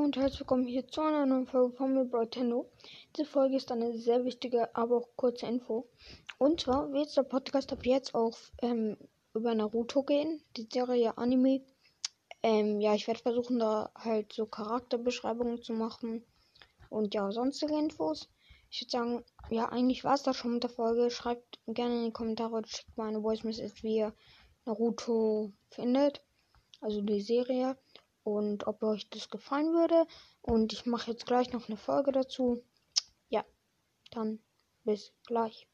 und herzlich willkommen hier zu einer neuen Folge von mir, Brightendo. Diese Folge ist eine sehr wichtige, aber auch kurze Info. Und zwar wird der Podcast ab jetzt auch ähm, über Naruto gehen, die Serie Anime. Ähm, ja, ich werde versuchen, da halt so Charakterbeschreibungen zu machen und ja, sonstige Infos. Ich würde sagen, ja, eigentlich war es das schon mit der Folge. Schreibt gerne in die Kommentare oder schickt mal eine Voice Message, wie ihr Naruto findet. Also die Serie und ob euch das gefallen würde. Und ich mache jetzt gleich noch eine Folge dazu. Ja, dann bis gleich.